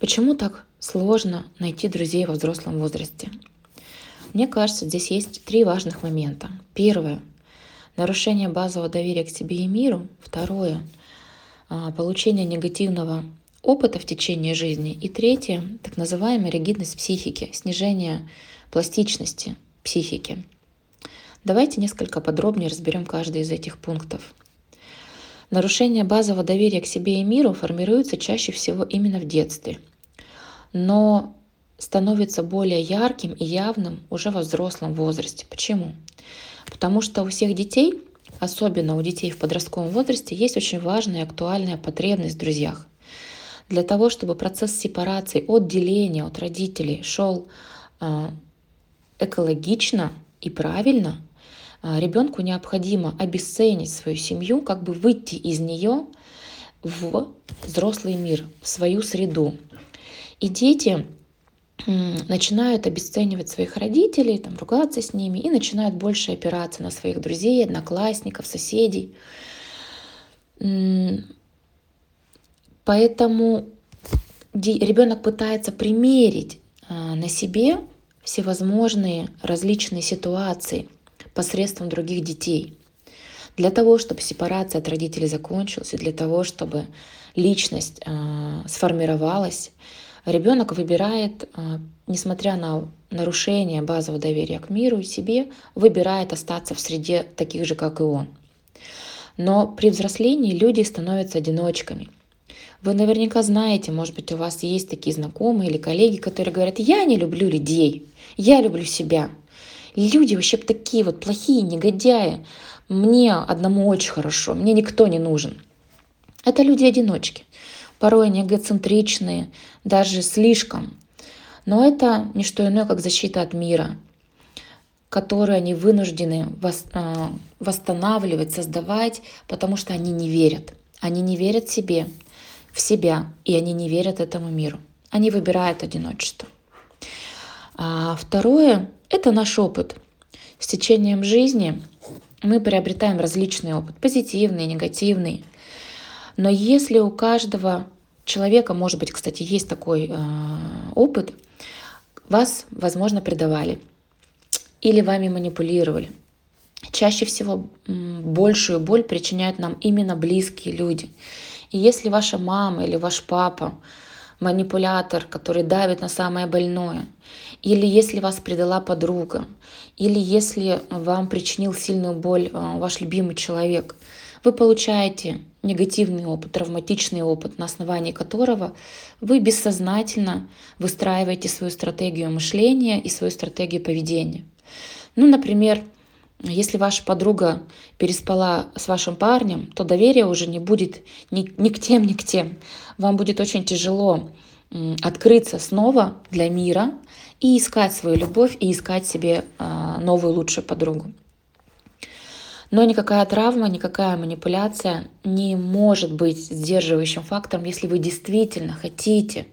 Почему так сложно найти друзей во взрослом возрасте? Мне кажется, здесь есть три важных момента. Первое — нарушение базового доверия к себе и миру. Второе — получение негативного опыта в течение жизни. И третье — так называемая ригидность психики, снижение пластичности психики. Давайте несколько подробнее разберем каждый из этих пунктов. Нарушение базового доверия к себе и миру формируется чаще всего именно в детстве — но становится более ярким и явным уже во взрослом возрасте. Почему? Потому что у всех детей, особенно у детей в подростковом возрасте, есть очень важная и актуальная потребность в друзьях. Для того, чтобы процесс сепарации, отделения от родителей шел а, экологично и правильно, ребенку необходимо обесценить свою семью, как бы выйти из нее в взрослый мир, в свою среду, и дети начинают обесценивать своих родителей, там, ругаться с ними и начинают больше опираться на своих друзей, одноклассников, соседей. Поэтому ребенок пытается примерить а, на себе всевозможные различные ситуации посредством других детей. Для того, чтобы сепарация от родителей закончилась, и для того, чтобы личность э, сформировалась, ребенок выбирает, а, несмотря на нарушение базового доверия к миру и себе, выбирает остаться в среде таких же, как и он. Но при взрослении люди становятся одиночками. Вы наверняка знаете, может быть, у вас есть такие знакомые или коллеги, которые говорят, я не люблю людей, я люблю себя. Люди вообще такие вот плохие, негодяи. Мне одному очень хорошо, мне никто не нужен. Это люди-одиночки порой они эгоцентричные, даже слишком. Но это не что иное, как защита от мира, которую они вынуждены а, восстанавливать, создавать, потому что они не верят. Они не верят себе, в себя, и они не верят этому миру. Они выбирают одиночество. А второе — это наш опыт. С течением жизни мы приобретаем различный опыт, позитивный, негативный. Но если у каждого человека, может быть, кстати, есть такой э, опыт, вас, возможно, предавали или вами манипулировали. Чаще всего большую боль причиняют нам именно близкие люди. И если ваша мама или ваш папа манипулятор, который давит на самое больное, или если вас предала подруга, или если вам причинил сильную боль э, ваш любимый человек, вы получаете негативный опыт, травматичный опыт, на основании которого вы бессознательно выстраиваете свою стратегию мышления и свою стратегию поведения. Ну, например, если ваша подруга переспала с вашим парнем, то доверия уже не будет ни, ни к тем, ни к тем. Вам будет очень тяжело открыться снова для мира и искать свою любовь, и искать себе а, новую лучшую подругу. Но никакая травма, никакая манипуляция не может быть сдерживающим фактором, если вы действительно хотите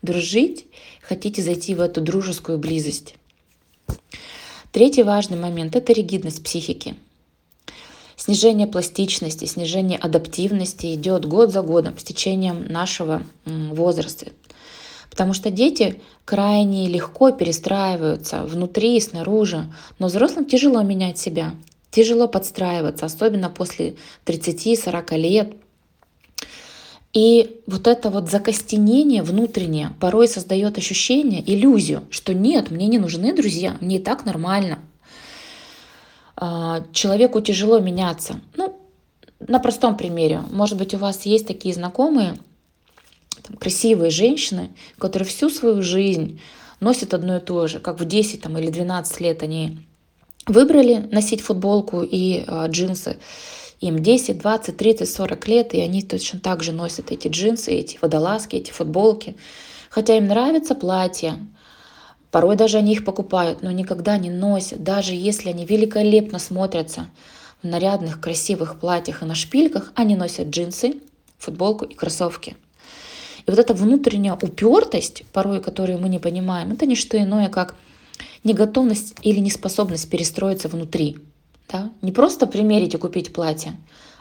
дружить, хотите зайти в эту дружескую близость. Третий важный момент — это ригидность психики. Снижение пластичности, снижение адаптивности идет год за годом с течением нашего возраста. Потому что дети крайне легко перестраиваются внутри и снаружи, но взрослым тяжело менять себя. Тяжело подстраиваться, особенно после 30-40 лет. И вот это вот закостенение внутреннее порой создает ощущение, иллюзию, что нет, мне не нужны друзья, мне и так нормально. А, человеку тяжело меняться. Ну, на простом примере. Может быть, у вас есть такие знакомые, там, красивые женщины, которые всю свою жизнь носят одно и то же, как в 10 там, или 12 лет они выбрали носить футболку и э, джинсы. Им 10, 20, 30, 40 лет, и они точно так же носят эти джинсы, эти водолазки, эти футболки. Хотя им нравятся платья, порой даже они их покупают, но никогда не носят, даже если они великолепно смотрятся в нарядных, красивых платьях и на шпильках, они носят джинсы, футболку и кроссовки. И вот эта внутренняя упертость, порой которую мы не понимаем, это не что иное, как неготовность или неспособность перестроиться внутри. Да? Не просто примерить и купить платье,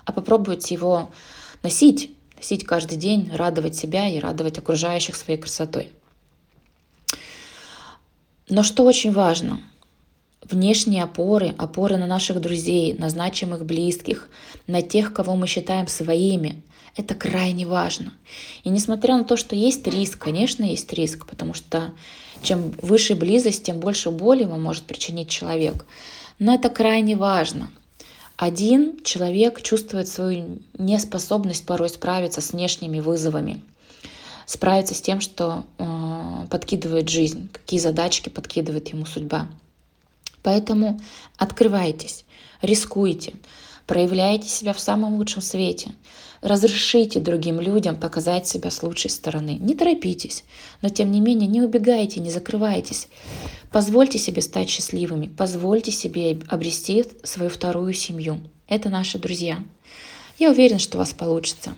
а попробовать его носить, носить каждый день, радовать себя и радовать окружающих своей красотой. Но что очень важно, внешние опоры, опоры на наших друзей, на значимых близких, на тех, кого мы считаем своими, это крайне важно. И несмотря на то, что есть риск, конечно, есть риск, потому что чем выше близость, тем больше боли вам может причинить человек. Но это крайне важно. Один человек чувствует свою неспособность порой справиться с внешними вызовами, справиться с тем, что э, подкидывает жизнь, какие задачки подкидывает ему судьба. Поэтому открывайтесь, рискуйте, проявляйте себя в самом лучшем свете, разрешите другим людям показать себя с лучшей стороны. Не торопитесь, но тем не менее не убегайте, не закрывайтесь. Позвольте себе стать счастливыми, позвольте себе обрести свою вторую семью. Это наши друзья. Я уверена, что у вас получится.